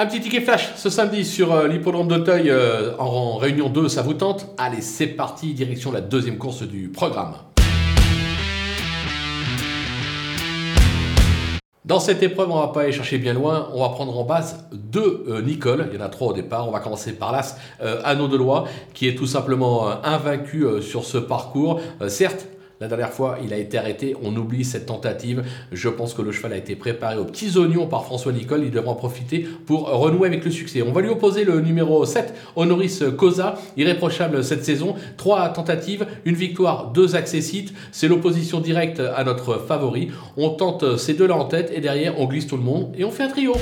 Un petit ticket flash ce samedi sur euh, l'hippodrome d'Auteuil euh, en réunion 2, ça vous tente? Allez, c'est parti, direction la deuxième course du programme. Dans cette épreuve, on va pas aller chercher bien loin. On va prendre en base deux euh, Nicole. Il y en a trois au départ. On va commencer par l'As Anneau de Loi, qui est tout simplement invaincu sur ce parcours. certes, la dernière fois, il a été arrêté. On oublie cette tentative. Je pense que le cheval a été préparé aux petits oignons par François Nicole. Il devra en profiter pour renouer avec le succès. On va lui opposer le numéro 7, Honoris Cosa, irréprochable cette saison. Trois tentatives, une victoire, deux accessites. C'est l'opposition directe à notre favori. On tente ces deux-là en tête et derrière, on glisse tout le monde et on fait un trio.